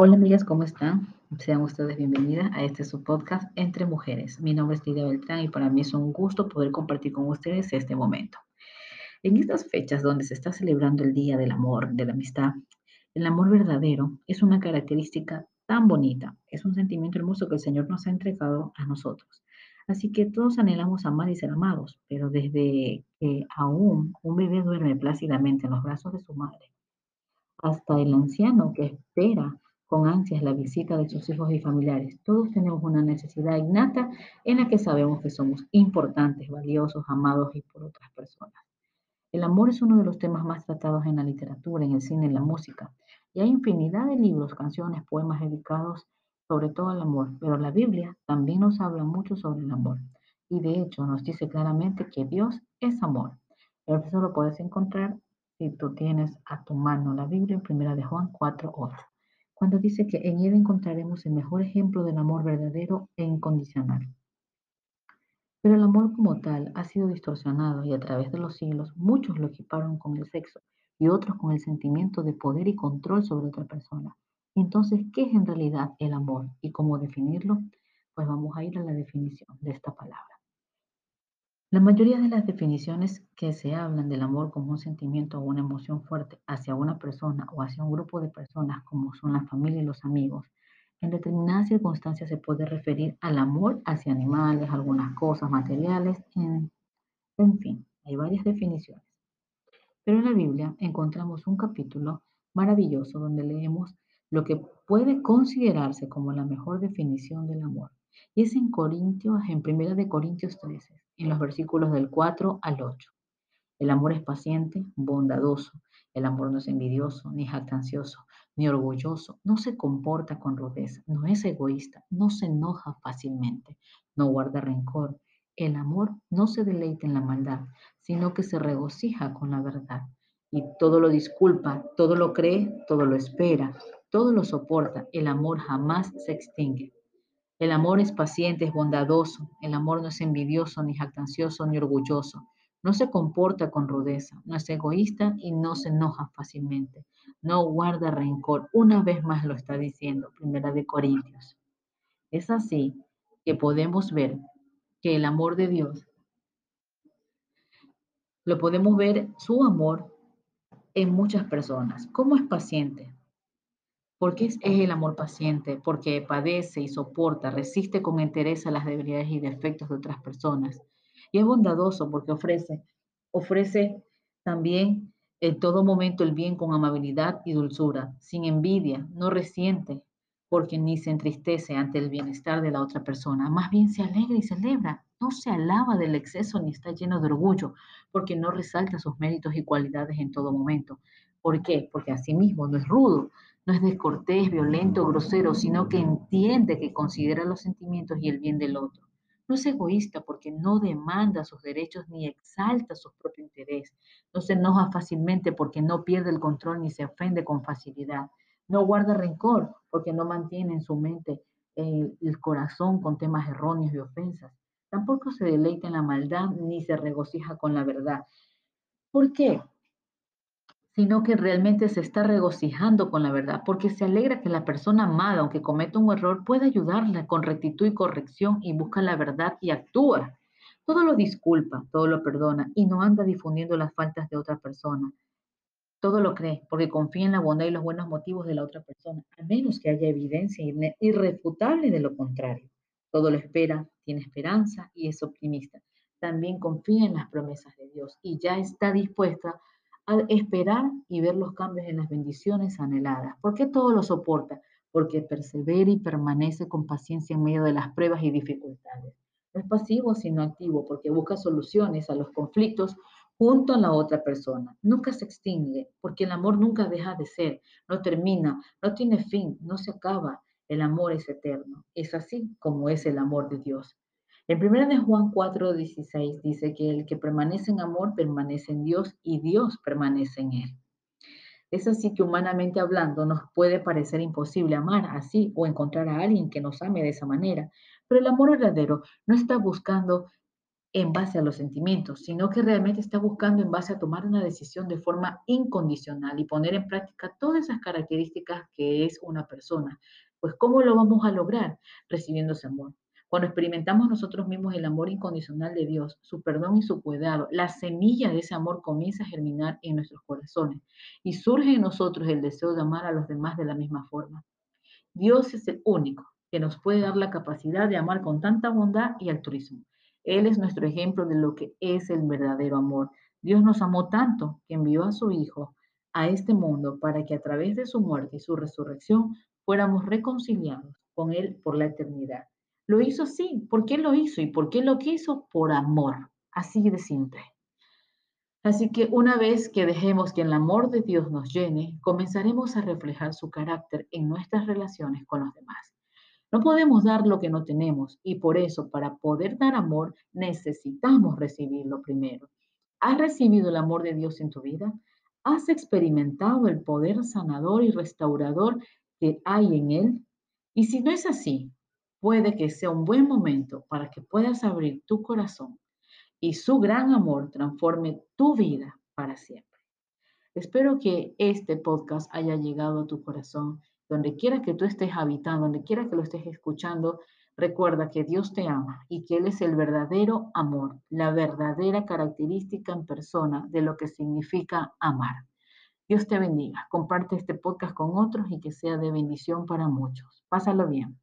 Hola amigas, ¿cómo están? Sean ustedes bienvenidas a este su podcast Entre Mujeres. Mi nombre es Lidia Beltrán y para mí es un gusto poder compartir con ustedes este momento. En estas fechas donde se está celebrando el Día del Amor, de la Amistad, el amor verdadero es una característica tan bonita, es un sentimiento hermoso que el Señor nos ha entregado a nosotros. Así que todos anhelamos amar y ser amados, pero desde que aún un bebé duerme plácidamente en los brazos de su madre, hasta el anciano que espera con ansias la visita de sus hijos y familiares. Todos tenemos una necesidad innata en la que sabemos que somos importantes, valiosos, amados y por otras personas. El amor es uno de los temas más tratados en la literatura, en el cine, en la música. Y hay infinidad de libros, canciones, poemas dedicados sobre todo al amor. Pero la Biblia también nos habla mucho sobre el amor. Y de hecho nos dice claramente que Dios es amor. Eso lo puedes encontrar si tú tienes a tu mano la Biblia en primera de Juan 4.8 cuando dice que en él encontraremos el mejor ejemplo del amor verdadero e incondicional. Pero el amor como tal ha sido distorsionado y a través de los siglos muchos lo equiparon con el sexo y otros con el sentimiento de poder y control sobre otra persona. Entonces, ¿qué es en realidad el amor y cómo definirlo? Pues vamos a ir a la definición de esta palabra. La mayoría de las definiciones que se hablan del amor como un sentimiento o una emoción fuerte hacia una persona o hacia un grupo de personas como son la familia y los amigos, en determinadas circunstancias se puede referir al amor hacia animales, algunas cosas materiales, en, fin, hay varias definiciones. Pero en la Biblia encontramos un capítulo maravilloso donde leemos lo que puede considerarse como la mejor definición del amor. Y es en Corintios, en Primera de Corintios 13, en los versículos del 4 al 8. El amor es paciente, bondadoso. El amor no es envidioso, ni jactancioso, ni orgulloso. No se comporta con rudeza, no es egoísta, no se enoja fácilmente, no guarda rencor. El amor no se deleita en la maldad, sino que se regocija con la verdad. Y todo lo disculpa, todo lo cree, todo lo espera, todo lo soporta. El amor jamás se extingue. El amor es paciente, es bondadoso. El amor no es envidioso, ni jactancioso, ni orgulloso. No se comporta con rudeza, no es egoísta y no se enoja fácilmente. No guarda rencor. Una vez más lo está diciendo, Primera de Corintios. Es así que podemos ver que el amor de Dios, lo podemos ver su amor en muchas personas. ¿Cómo es paciente? Porque es, el amor paciente, porque padece y soporta, resiste con interés a las debilidades y defectos de otras personas. Y es bondadoso porque ofrece, ofrece también en todo momento el bien con amabilidad y dulzura, sin envidia, no resiente, porque ni se entristece ante el bienestar de la otra persona, más bien se alegra y celebra, no se alaba del exceso ni está lleno de orgullo, porque no resalta sus méritos y cualidades en todo momento. ¿Por qué? Porque asimismo no es rudo, no es descortés, violento, grosero, sino que entiende que considera los sentimientos y el bien del otro. No es egoísta porque no demanda sus derechos ni exalta su propio interés. No se enoja fácilmente porque no pierde el control ni se ofende con facilidad. No guarda rencor porque no mantiene en su mente eh, el corazón con temas erróneos y ofensas. Tampoco se deleita en la maldad ni se regocija con la verdad. ¿Por qué? Sino que realmente se está regocijando con la verdad, porque se alegra que la persona amada, aunque cometa un error, pueda ayudarla con rectitud y corrección y busca la verdad y actúa. Todo lo disculpa, todo lo perdona y no anda difundiendo las faltas de otra persona. Todo lo cree porque confía en la bondad y los buenos motivos de la otra persona, a menos que haya evidencia irrefutable de lo contrario. Todo lo espera, tiene esperanza y es optimista. También confía en las promesas de Dios y ya está dispuesta al esperar y ver los cambios en las bendiciones anheladas. ¿Por qué todo lo soporta? Porque persevera y permanece con paciencia en medio de las pruebas y dificultades. No es pasivo, sino activo, porque busca soluciones a los conflictos junto a la otra persona. Nunca se extingue, porque el amor nunca deja de ser, no termina, no tiene fin, no se acaba. El amor es eterno. Es así como es el amor de Dios. En 1 de Juan 4:16 dice que el que permanece en amor permanece en Dios y Dios permanece en él. Es así que humanamente hablando nos puede parecer imposible amar así o encontrar a alguien que nos ame de esa manera, pero el amor verdadero no está buscando en base a los sentimientos, sino que realmente está buscando en base a tomar una decisión de forma incondicional y poner en práctica todas esas características que es una persona. Pues ¿cómo lo vamos a lograr? Recibiendo ese amor. Cuando experimentamos nosotros mismos el amor incondicional de Dios, su perdón y su cuidado, la semilla de ese amor comienza a germinar en nuestros corazones y surge en nosotros el deseo de amar a los demás de la misma forma. Dios es el único que nos puede dar la capacidad de amar con tanta bondad y altruismo. Él es nuestro ejemplo de lo que es el verdadero amor. Dios nos amó tanto que envió a su Hijo a este mundo para que a través de su muerte y su resurrección fuéramos reconciliados con Él por la eternidad. Lo hizo así. ¿Por qué lo hizo? ¿Y por qué lo quiso? Por amor. Así de simple. Así que una vez que dejemos que el amor de Dios nos llene, comenzaremos a reflejar su carácter en nuestras relaciones con los demás. No podemos dar lo que no tenemos y por eso para poder dar amor necesitamos recibirlo primero. ¿Has recibido el amor de Dios en tu vida? ¿Has experimentado el poder sanador y restaurador que hay en Él? Y si no es así, puede que sea un buen momento para que puedas abrir tu corazón y su gran amor transforme tu vida para siempre. Espero que este podcast haya llegado a tu corazón. Donde quiera que tú estés habitando, donde quiera que lo estés escuchando, recuerda que Dios te ama y que Él es el verdadero amor, la verdadera característica en persona de lo que significa amar. Dios te bendiga. Comparte este podcast con otros y que sea de bendición para muchos. Pásalo bien.